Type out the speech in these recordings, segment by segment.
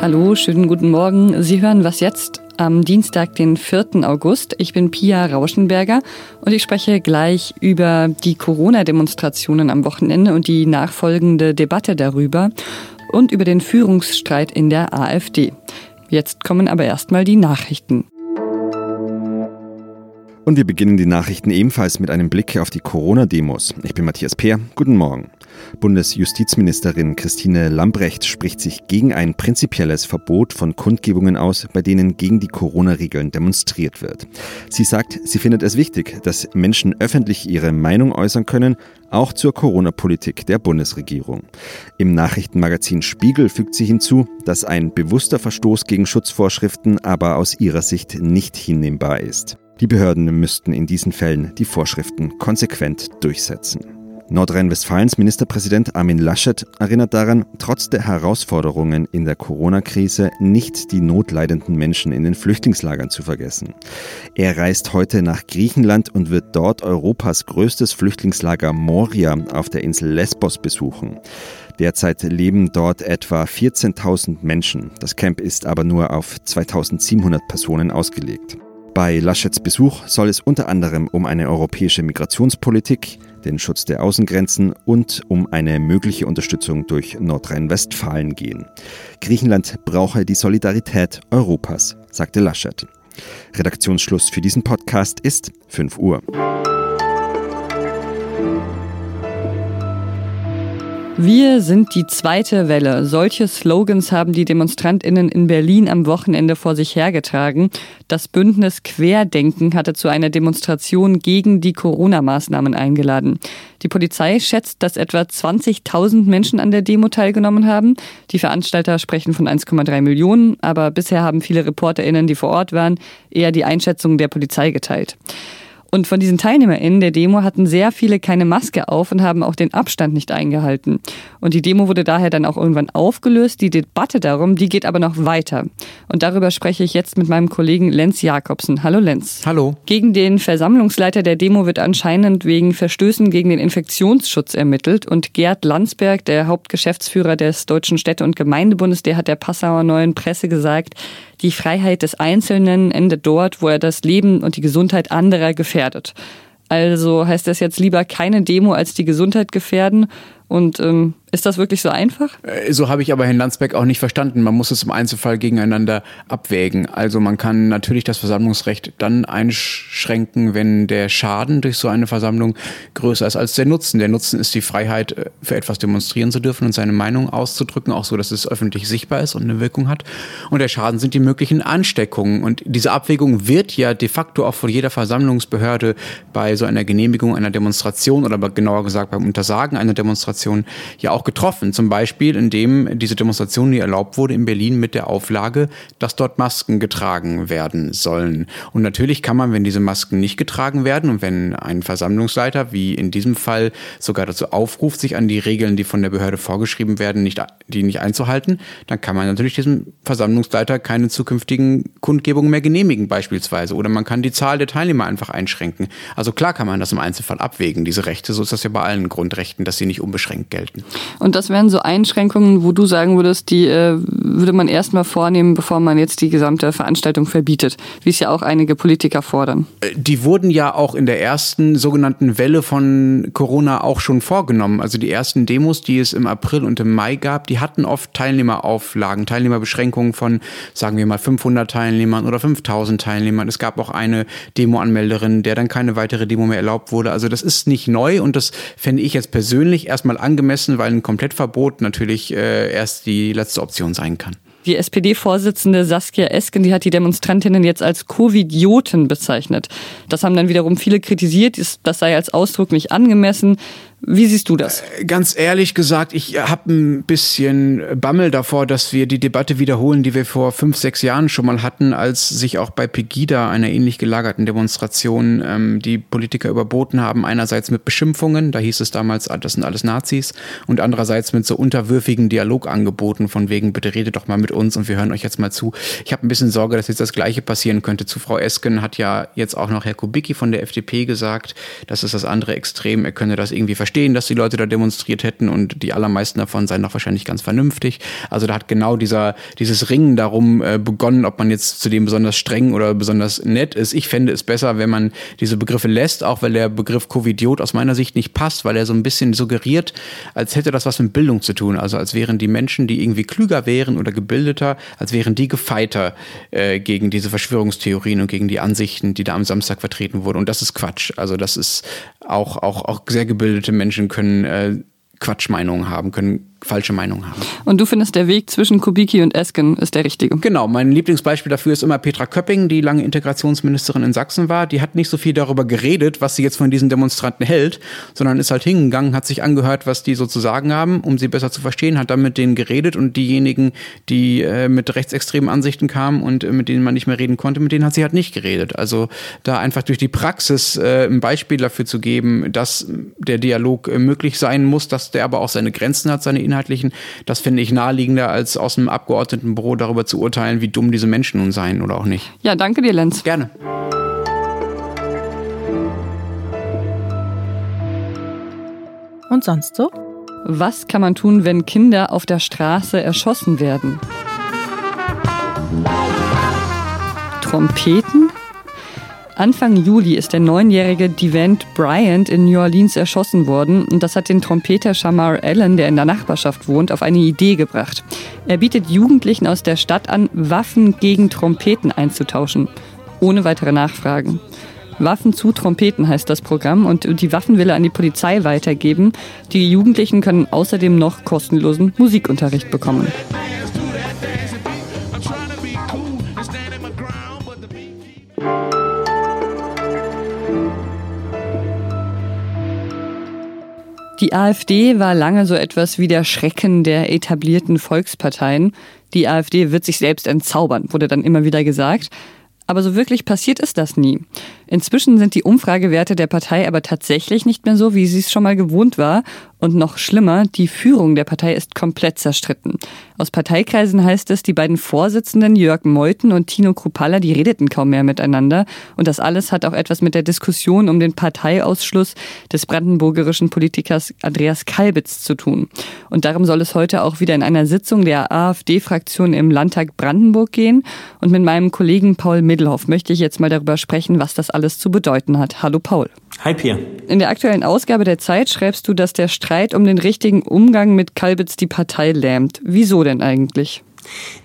Hallo, schönen guten Morgen. Sie hören was jetzt am Dienstag, den 4. August. Ich bin Pia Rauschenberger und ich spreche gleich über die Corona-Demonstrationen am Wochenende und die nachfolgende Debatte darüber und über den Führungsstreit in der AfD. Jetzt kommen aber erstmal die Nachrichten. Und wir beginnen die Nachrichten ebenfalls mit einem Blick auf die Corona-Demos. Ich bin Matthias Peer. Guten Morgen. Bundesjustizministerin Christine Lambrecht spricht sich gegen ein prinzipielles Verbot von Kundgebungen aus, bei denen gegen die Corona-Regeln demonstriert wird. Sie sagt, sie findet es wichtig, dass Menschen öffentlich ihre Meinung äußern können, auch zur Corona-Politik der Bundesregierung. Im Nachrichtenmagazin Spiegel fügt sie hinzu, dass ein bewusster Verstoß gegen Schutzvorschriften aber aus ihrer Sicht nicht hinnehmbar ist. Die Behörden müssten in diesen Fällen die Vorschriften konsequent durchsetzen. Nordrhein-Westfalens Ministerpräsident Armin Laschet erinnert daran, trotz der Herausforderungen in der Corona-Krise nicht die notleidenden Menschen in den Flüchtlingslagern zu vergessen. Er reist heute nach Griechenland und wird dort Europas größtes Flüchtlingslager Moria auf der Insel Lesbos besuchen. Derzeit leben dort etwa 14.000 Menschen. Das Camp ist aber nur auf 2.700 Personen ausgelegt. Bei Laschets Besuch soll es unter anderem um eine europäische Migrationspolitik, den Schutz der Außengrenzen und um eine mögliche Unterstützung durch Nordrhein-Westfalen gehen. Griechenland brauche die Solidarität Europas, sagte Laschet. Redaktionsschluss für diesen Podcast ist 5 Uhr. Wir sind die zweite Welle. Solche Slogans haben die Demonstrantinnen in Berlin am Wochenende vor sich hergetragen. Das Bündnis Querdenken hatte zu einer Demonstration gegen die Corona-Maßnahmen eingeladen. Die Polizei schätzt, dass etwa 20.000 Menschen an der Demo teilgenommen haben. Die Veranstalter sprechen von 1,3 Millionen, aber bisher haben viele Reporterinnen, die vor Ort waren, eher die Einschätzung der Polizei geteilt. Und von diesen TeilnehmerInnen der Demo hatten sehr viele keine Maske auf und haben auch den Abstand nicht eingehalten. Und die Demo wurde daher dann auch irgendwann aufgelöst. Die Debatte darum, die geht aber noch weiter. Und darüber spreche ich jetzt mit meinem Kollegen Lenz Jakobsen. Hallo Lenz. Hallo. Gegen den Versammlungsleiter der Demo wird anscheinend wegen Verstößen gegen den Infektionsschutz ermittelt. Und Gerd Landsberg, der Hauptgeschäftsführer des Deutschen Städte- und Gemeindebundes, der hat der Passauer Neuen Presse gesagt, die Freiheit des Einzelnen endet dort, wo er das Leben und die Gesundheit anderer gefährdet. Also heißt das jetzt lieber keine Demo als die Gesundheit gefährden und ähm, ist das wirklich so einfach? Äh, so habe ich aber Herrn Landsbeck auch nicht verstanden. Man muss es im Einzelfall gegeneinander abwägen. Also man kann natürlich das Versammlungsrecht dann einschränken, wenn der Schaden durch so eine Versammlung größer ist als der Nutzen. Der Nutzen ist die Freiheit, äh, für etwas demonstrieren zu dürfen und seine Meinung auszudrücken, auch so, dass es öffentlich sichtbar ist und eine Wirkung hat. Und der Schaden sind die möglichen Ansteckungen. Und diese Abwägung wird ja de facto auch von jeder Versammlungsbehörde bei so einer Genehmigung einer Demonstration oder genauer gesagt beim Untersagen einer Demonstration Demonstration ja auch getroffen. Zum Beispiel, indem diese Demonstration nie erlaubt wurde in Berlin mit der Auflage, dass dort Masken getragen werden sollen. Und natürlich kann man, wenn diese Masken nicht getragen werden und wenn ein Versammlungsleiter, wie in diesem Fall, sogar dazu aufruft, sich an die Regeln, die von der Behörde vorgeschrieben werden, nicht, die nicht einzuhalten, dann kann man natürlich diesem Versammlungsleiter keine zukünftigen Kundgebungen mehr genehmigen beispielsweise. Oder man kann die Zahl der Teilnehmer einfach einschränken. Also klar kann man das im Einzelfall abwägen, diese Rechte. So ist das ja bei allen Grundrechten, dass sie nicht unbeschränkt uneingeschränkt gelten. Und das wären so Einschränkungen, wo du sagen würdest, die äh, würde man erstmal vornehmen, bevor man jetzt die gesamte Veranstaltung verbietet, wie es ja auch einige Politiker fordern. Äh, die wurden ja auch in der ersten sogenannten Welle von Corona auch schon vorgenommen. Also die ersten Demos, die es im April und im Mai gab, die hatten oft Teilnehmerauflagen, Teilnehmerbeschränkungen von, sagen wir mal, 500 Teilnehmern oder 5000 Teilnehmern. Es gab auch eine Demoanmelderin, der dann keine weitere Demo mehr erlaubt wurde. Also das ist nicht neu und das fände ich jetzt persönlich erstmal maximal angemessen, weil ein Komplettverbot natürlich äh, erst die letzte Option sein kann. Die SPD-Vorsitzende Saskia Esken, die hat die Demonstrantinnen jetzt als Covidioten bezeichnet. Das haben dann wiederum viele kritisiert, das sei als Ausdruck nicht angemessen. Wie siehst du das? Äh, ganz ehrlich gesagt, ich habe ein bisschen Bammel davor, dass wir die Debatte wiederholen, die wir vor fünf, sechs Jahren schon mal hatten, als sich auch bei Pegida, einer ähnlich gelagerten Demonstration, ähm, die Politiker überboten haben. Einerseits mit Beschimpfungen, da hieß es damals, ah, das sind alles Nazis, und andererseits mit so unterwürfigen Dialogangeboten von wegen, bitte redet doch mal mit uns und wir hören euch jetzt mal zu. Ich habe ein bisschen Sorge, dass jetzt das Gleiche passieren könnte. Zu Frau Esken hat ja jetzt auch noch Herr Kubicki von der FDP gesagt, das ist das andere Extrem, er könne das irgendwie verstehen verstehen, dass die Leute da demonstriert hätten und die allermeisten davon seien doch wahrscheinlich ganz vernünftig. Also da hat genau dieser, dieses Ringen darum äh, begonnen, ob man jetzt zu dem besonders streng oder besonders nett ist. Ich fände es besser, wenn man diese Begriffe lässt, auch weil der Begriff Covidiot aus meiner Sicht nicht passt, weil er so ein bisschen suggeriert, als hätte das was mit Bildung zu tun. Also als wären die Menschen, die irgendwie klüger wären oder gebildeter, als wären die gefeiter äh, gegen diese Verschwörungstheorien und gegen die Ansichten, die da am Samstag vertreten wurden. Und das ist Quatsch. Also das ist auch, auch, auch sehr gebildete Menschen können äh, Quatschmeinungen haben, können falsche Meinung haben. Und du findest, der Weg zwischen Kubicki und Esken ist der richtige? Genau. Mein Lieblingsbeispiel dafür ist immer Petra Köpping, die lange Integrationsministerin in Sachsen war. Die hat nicht so viel darüber geredet, was sie jetzt von diesen Demonstranten hält, sondern ist halt hingegangen, hat sich angehört, was die so zu sagen haben, um sie besser zu verstehen, hat dann mit denen geredet und diejenigen, die äh, mit rechtsextremen Ansichten kamen und äh, mit denen man nicht mehr reden konnte, mit denen hat sie halt nicht geredet. Also da einfach durch die Praxis äh, ein Beispiel dafür zu geben, dass der Dialog äh, möglich sein muss, dass der aber auch seine Grenzen hat, seine Inhaltlichen, das finde ich naheliegender, als aus einem Abgeordnetenbüro darüber zu urteilen, wie dumm diese Menschen nun seien oder auch nicht. Ja, danke dir, Lenz. Gerne. Und sonst so? Was kann man tun, wenn Kinder auf der Straße erschossen werden? Trompeten? Anfang Juli ist der neunjährige Devant Bryant in New Orleans erschossen worden und das hat den Trompeter Shamar Allen, der in der Nachbarschaft wohnt, auf eine Idee gebracht. Er bietet Jugendlichen aus der Stadt an, Waffen gegen Trompeten einzutauschen, ohne weitere Nachfragen. Waffen zu Trompeten heißt das Programm und die Waffen will er an die Polizei weitergeben. Die Jugendlichen können außerdem noch kostenlosen Musikunterricht bekommen. Die AfD war lange so etwas wie der Schrecken der etablierten Volksparteien. Die AfD wird sich selbst entzaubern, wurde dann immer wieder gesagt. Aber so wirklich passiert ist das nie. Inzwischen sind die Umfragewerte der Partei aber tatsächlich nicht mehr so, wie sie es schon mal gewohnt war. Und noch schlimmer, die Führung der Partei ist komplett zerstritten. Aus Parteikreisen heißt es, die beiden Vorsitzenden Jörg Meuthen und Tino Krupalla, die redeten kaum mehr miteinander. Und das alles hat auch etwas mit der Diskussion um den Parteiausschluss des brandenburgerischen Politikers Andreas Kalbitz zu tun. Und darum soll es heute auch wieder in einer Sitzung der AfD-Fraktion im Landtag Brandenburg gehen. Und mit meinem Kollegen Paul Middelhoff möchte ich jetzt mal darüber sprechen, was das alles zu bedeuten hat. Hallo Paul. Hi Pierre. In der aktuellen Ausgabe der Zeit schreibst du, dass der Streit um den richtigen Umgang mit Kalbitz die Partei lähmt. Wieso denn eigentlich?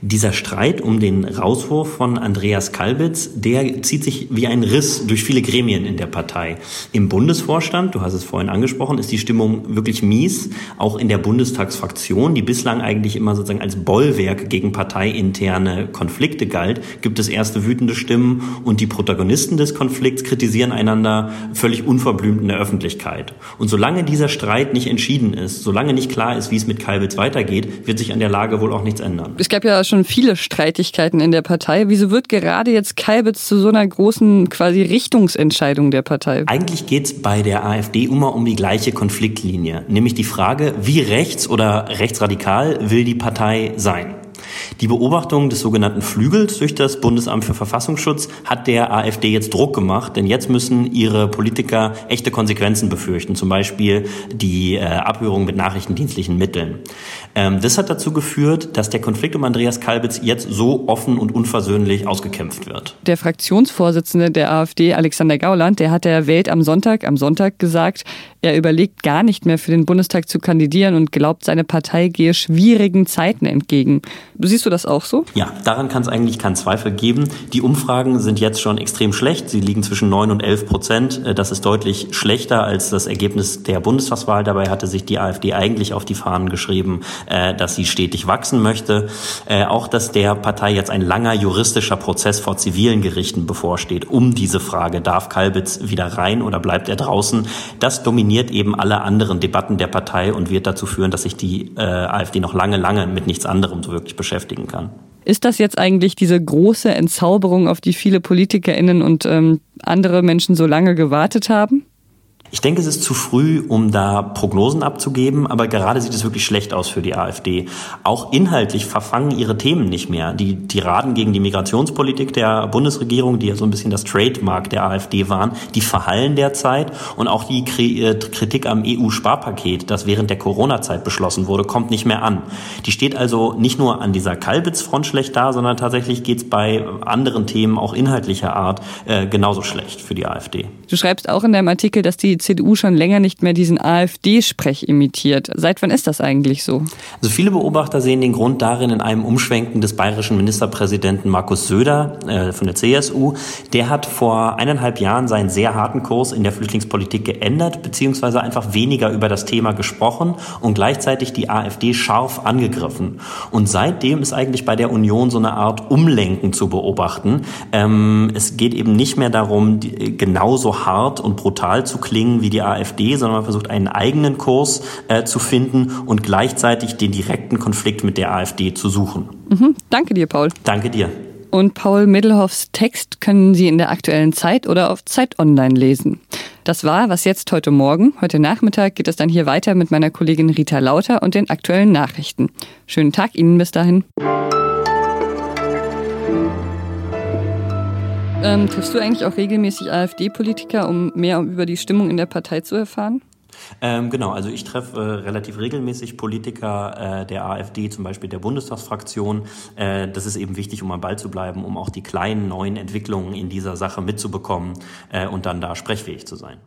Dieser Streit um den Rauswurf von Andreas Kalbitz, der zieht sich wie ein Riss durch viele Gremien in der Partei. Im Bundesvorstand, du hast es vorhin angesprochen, ist die Stimmung wirklich mies. Auch in der Bundestagsfraktion, die bislang eigentlich immer sozusagen als Bollwerk gegen parteiinterne Konflikte galt, gibt es erste wütende Stimmen und die Protagonisten des Konflikts kritisieren einander völlig unverblümt in der Öffentlichkeit. Und solange dieser Streit nicht entschieden ist, solange nicht klar ist, wie es mit Kalbitz weitergeht, wird sich an der Lage wohl auch nichts ändern. Gab ja schon viele Streitigkeiten in der Partei. Wieso wird gerade jetzt Kalbitz zu so einer großen quasi Richtungsentscheidung der Partei? Eigentlich geht es bei der AfD immer um die gleiche Konfliktlinie, nämlich die Frage, wie rechts oder rechtsradikal will die Partei sein? Die Beobachtung des sogenannten Flügels durch das Bundesamt für Verfassungsschutz hat der AfD jetzt Druck gemacht, denn jetzt müssen ihre Politiker echte Konsequenzen befürchten, zum Beispiel die äh, Abhörung mit nachrichtendienstlichen Mitteln. Ähm, das hat dazu geführt, dass der Konflikt um Andreas Kalbitz jetzt so offen und unversöhnlich ausgekämpft wird. Der Fraktionsvorsitzende der AfD, Alexander Gauland, der hat der Welt am Sonntag, am Sonntag gesagt, er überlegt gar nicht mehr für den Bundestag zu kandidieren und glaubt, seine Partei gehe schwierigen Zeiten entgegen. Siehst du das auch so? Ja, daran kann es eigentlich keinen Zweifel geben. Die Umfragen sind jetzt schon extrem schlecht. Sie liegen zwischen 9 und 11 Prozent. Äh, das ist deutlich schlechter als das Ergebnis der Bundestagswahl. Dabei hatte sich die AfD eigentlich auf die Fahnen geschrieben, äh, dass sie stetig wachsen möchte. Äh, auch, dass der Partei jetzt ein langer juristischer Prozess vor zivilen Gerichten bevorsteht, um diese Frage, darf Kalbitz wieder rein oder bleibt er draußen, das dominiert eben alle anderen Debatten der Partei und wird dazu führen, dass sich die AfD noch lange, lange mit nichts anderem so wirklich beschäftigen kann. Ist das jetzt eigentlich diese große Entzauberung, auf die viele PolitikerInnen und ähm, andere Menschen so lange gewartet haben? Ich denke, es ist zu früh, um da Prognosen abzugeben, aber gerade sieht es wirklich schlecht aus für die AfD. Auch inhaltlich verfangen ihre Themen nicht mehr. Die Tiraden gegen die Migrationspolitik der Bundesregierung, die ja so ein bisschen das Trademark der AfD waren, die verhallen derzeit und auch die äh, Kritik am EU-Sparpaket, das während der Corona-Zeit beschlossen wurde, kommt nicht mehr an. Die steht also nicht nur an dieser Kalbitz-Front schlecht da, sondern tatsächlich geht es bei anderen Themen auch inhaltlicher Art äh, genauso schlecht für die AfD. Du schreibst auch in deinem Artikel, dass die CDU schon länger nicht mehr diesen AfD-Sprech imitiert. Seit wann ist das eigentlich so? Also viele Beobachter sehen den Grund darin in einem Umschwenken des bayerischen Ministerpräsidenten Markus Söder äh, von der CSU. Der hat vor eineinhalb Jahren seinen sehr harten Kurs in der Flüchtlingspolitik geändert, beziehungsweise einfach weniger über das Thema gesprochen und gleichzeitig die AfD scharf angegriffen. Und seitdem ist eigentlich bei der Union so eine Art Umlenken zu beobachten. Ähm, es geht eben nicht mehr darum, die, genauso hart und brutal zu klingen wie die AfD, sondern man versucht einen eigenen Kurs äh, zu finden und gleichzeitig den direkten Konflikt mit der AfD zu suchen. Mhm. Danke dir, Paul. Danke dir. Und Paul Middelhoffs Text können Sie in der aktuellen Zeit oder auf Zeit Online lesen. Das war was jetzt heute Morgen. Heute Nachmittag geht es dann hier weiter mit meiner Kollegin Rita Lauter und den aktuellen Nachrichten. Schönen Tag Ihnen bis dahin. Ähm, triffst du eigentlich auch regelmäßig AfD-Politiker, um mehr über die Stimmung in der Partei zu erfahren? Ähm, genau, also ich treffe äh, relativ regelmäßig Politiker äh, der AfD, zum Beispiel der Bundestagsfraktion. Äh, das ist eben wichtig, um am Ball zu bleiben, um auch die kleinen neuen Entwicklungen in dieser Sache mitzubekommen äh, und dann da sprechfähig zu sein.